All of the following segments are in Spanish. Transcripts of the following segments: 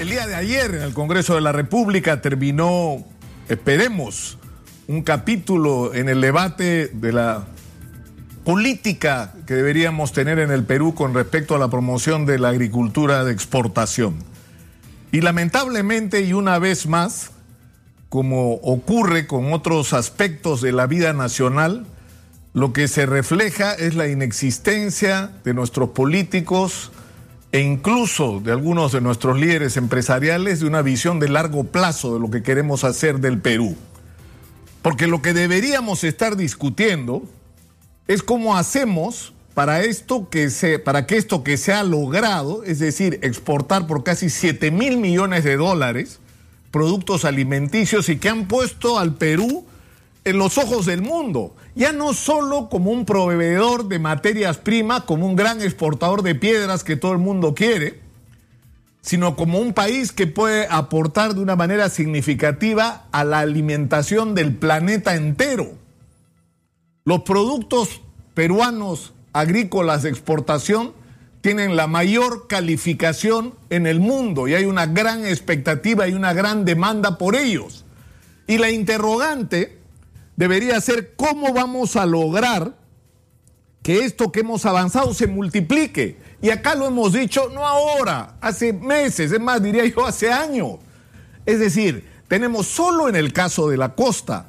El día de ayer en el Congreso de la República terminó, esperemos, un capítulo en el debate de la política que deberíamos tener en el Perú con respecto a la promoción de la agricultura de exportación. Y lamentablemente, y una vez más, como ocurre con otros aspectos de la vida nacional, lo que se refleja es la inexistencia de nuestros políticos, e incluso de algunos de nuestros líderes empresariales de una visión de largo plazo de lo que queremos hacer del Perú. Porque lo que deberíamos estar discutiendo es cómo hacemos para esto que se, para que esto que se ha logrado, es decir, exportar por casi 7 mil millones de dólares productos alimenticios y que han puesto al Perú en los ojos del mundo, ya no solo como un proveedor de materias primas, como un gran exportador de piedras que todo el mundo quiere, sino como un país que puede aportar de una manera significativa a la alimentación del planeta entero. Los productos peruanos agrícolas de exportación tienen la mayor calificación en el mundo y hay una gran expectativa y una gran demanda por ellos. Y la interrogante debería ser cómo vamos a lograr que esto que hemos avanzado se multiplique. Y acá lo hemos dicho, no ahora, hace meses, es más, diría yo, hace años. Es decir, tenemos solo en el caso de la costa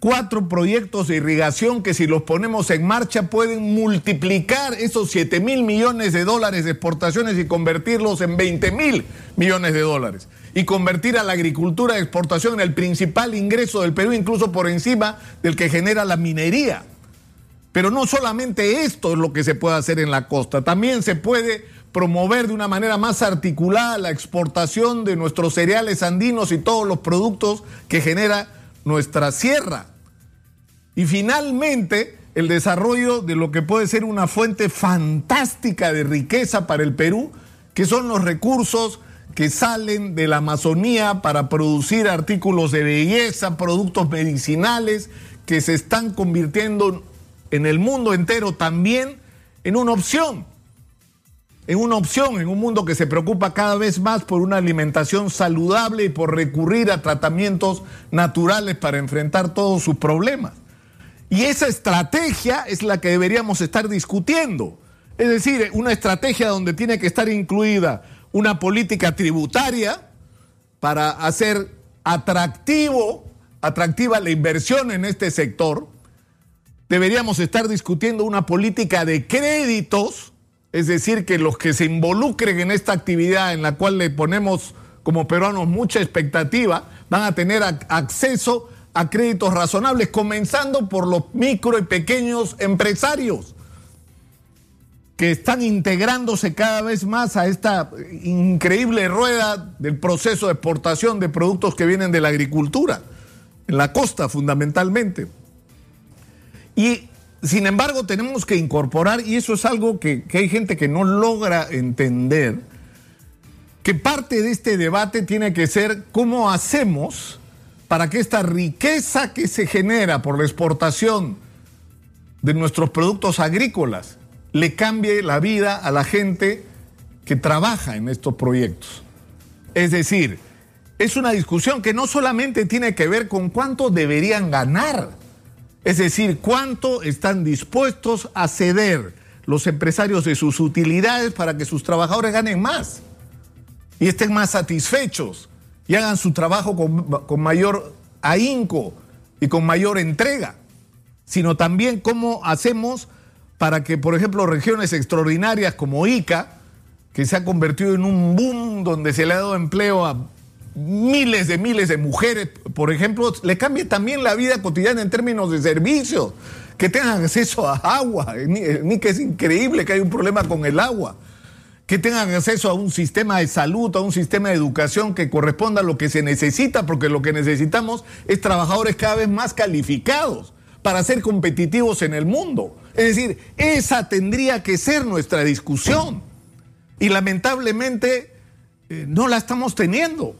cuatro proyectos de irrigación que si los ponemos en marcha pueden multiplicar esos 7 mil millones de dólares de exportaciones y convertirlos en 20 mil millones de dólares y convertir a la agricultura de exportación en el principal ingreso del Perú, incluso por encima del que genera la minería. Pero no solamente esto es lo que se puede hacer en la costa, también se puede promover de una manera más articulada la exportación de nuestros cereales andinos y todos los productos que genera nuestra sierra. Y finalmente, el desarrollo de lo que puede ser una fuente fantástica de riqueza para el Perú, que son los recursos que salen de la Amazonía para producir artículos de belleza, productos medicinales, que se están convirtiendo en el mundo entero también en una opción, en una opción, en un mundo que se preocupa cada vez más por una alimentación saludable y por recurrir a tratamientos naturales para enfrentar todos sus problemas. Y esa estrategia es la que deberíamos estar discutiendo. Es decir, una estrategia donde tiene que estar incluida una política tributaria para hacer atractivo, atractiva la inversión en este sector. Deberíamos estar discutiendo una política de créditos, es decir, que los que se involucren en esta actividad en la cual le ponemos como peruanos mucha expectativa, van a tener acceso a créditos razonables, comenzando por los micro y pequeños empresarios que están integrándose cada vez más a esta increíble rueda del proceso de exportación de productos que vienen de la agricultura, en la costa fundamentalmente. Y sin embargo tenemos que incorporar, y eso es algo que, hay gente que no logra entender, que parte de este debate tiene que ser cómo hacemos para que esta riqueza que se genera por la exportación de nuestros productos agrícolas, le cambie la vida a la gente que trabaja en estos proyectos. Es decir, es una discusión que no solamente tiene que ver con cuánto deberían ganar, es decir, cuánto están dispuestos a ceder los empresarios de sus utilidades para que sus trabajadores ganen más y estén más satisfechos y hagan su trabajo con, mayor ahínco y con mayor entrega, sino también cómo hacemos para que, por ejemplo, regiones extraordinarias como Ica, que se ha convertido en un boom donde se le ha dado empleo a miles de miles de mujeres, por ejemplo, le cambie también la vida cotidiana en términos de servicios, que tengan acceso a agua, ni que es increíble que hay un problema con el agua, que tengan acceso a un sistema de salud, a un sistema de educación que corresponda a lo que se necesita, porque lo que necesitamos es trabajadores cada vez más calificados para ser competitivos en el mundo. Es decir, esa tendría que ser nuestra discusión. Y lamentablemente eh, no la estamos teniendo.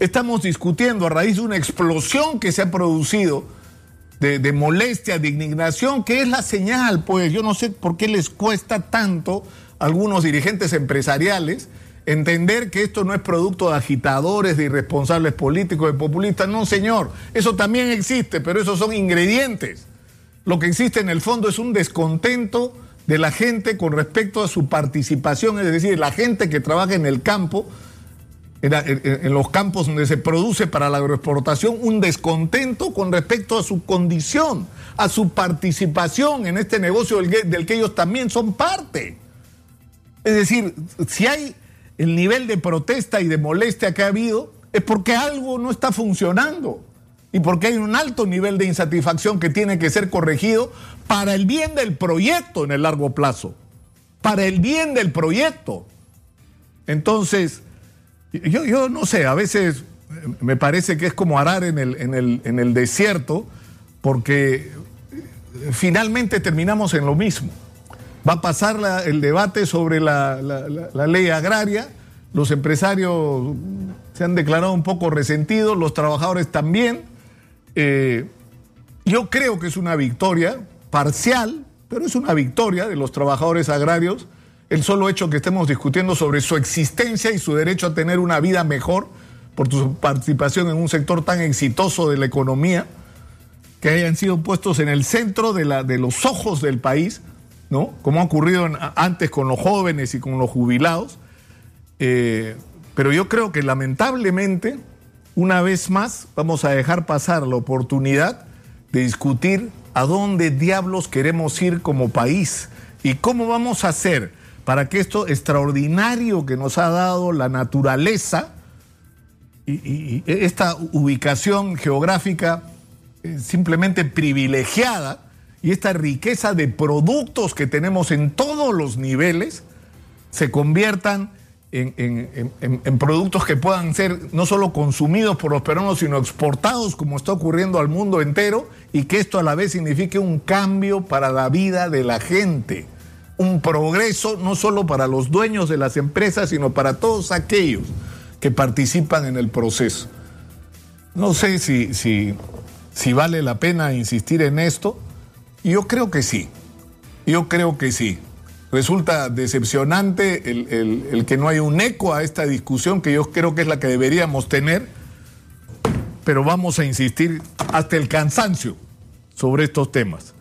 Estamos discutiendo a raíz de una explosión que se ha producido de, de, molestia, de indignación, que es la señal, pues yo no sé por qué les cuesta tanto a algunos dirigentes empresariales entender que esto no es producto de agitadores, de irresponsables políticos, de populistas. No, señor, eso también existe, pero esos son ingredientes. Lo que existe en el fondo es un descontento de la gente con respecto a su participación, es decir, la gente que trabaja en el campo, en, los campos donde se produce para la agroexportación, un descontento con respecto a su condición, a su participación en este negocio del que ellos también son parte. Es decir, si hay el nivel de protesta y de molestia que ha habido, es porque algo no está funcionando y porque hay un alto nivel de insatisfacción que tiene que ser corregido para el bien del proyecto en el largo plazo, para el bien del proyecto. Entonces, yo, yo no sé, a veces me parece que es como arar en el, en el, en el desierto, porque finalmente terminamos en lo mismo va a pasar el debate sobre la, ley agraria. Los empresarios se han declarado un poco resentidos, los trabajadores también. Eh, yo creo que es una victoria parcial, pero es una victoria de los trabajadores agrarios el solo hecho que estemos discutiendo sobre su existencia y su derecho a tener una vida mejor por su participación en un sector tan exitoso de la economía, que hayan sido puestos en el centro de, los ojos del país ¿no? Como ha ocurrido antes con los jóvenes y con los jubilados. Eh, pero yo creo que lamentablemente, una vez más, vamos a dejar pasar la oportunidad de discutir a dónde diablos queremos ir como país y cómo vamos a hacer para que esto extraordinario que nos ha dado la naturaleza y, esta ubicación geográfica eh, simplemente privilegiada, y esta riqueza de productos que tenemos en todos los niveles se conviertan en, productos que puedan ser no solo consumidos por los peruanos, sino exportados como está ocurriendo al mundo entero y que esto a la vez signifique un cambio para la vida de la gente, un progreso no solo para los dueños de las empresas, sino para todos aquellos que participan en el proceso. No sé si, si, si vale la pena insistir en esto yo creo que sí. Yo creo que sí. Resulta decepcionante el, que no hay un eco a esta discusión que yo creo que es la que deberíamos tener, pero vamos a insistir hasta el cansancio sobre estos temas.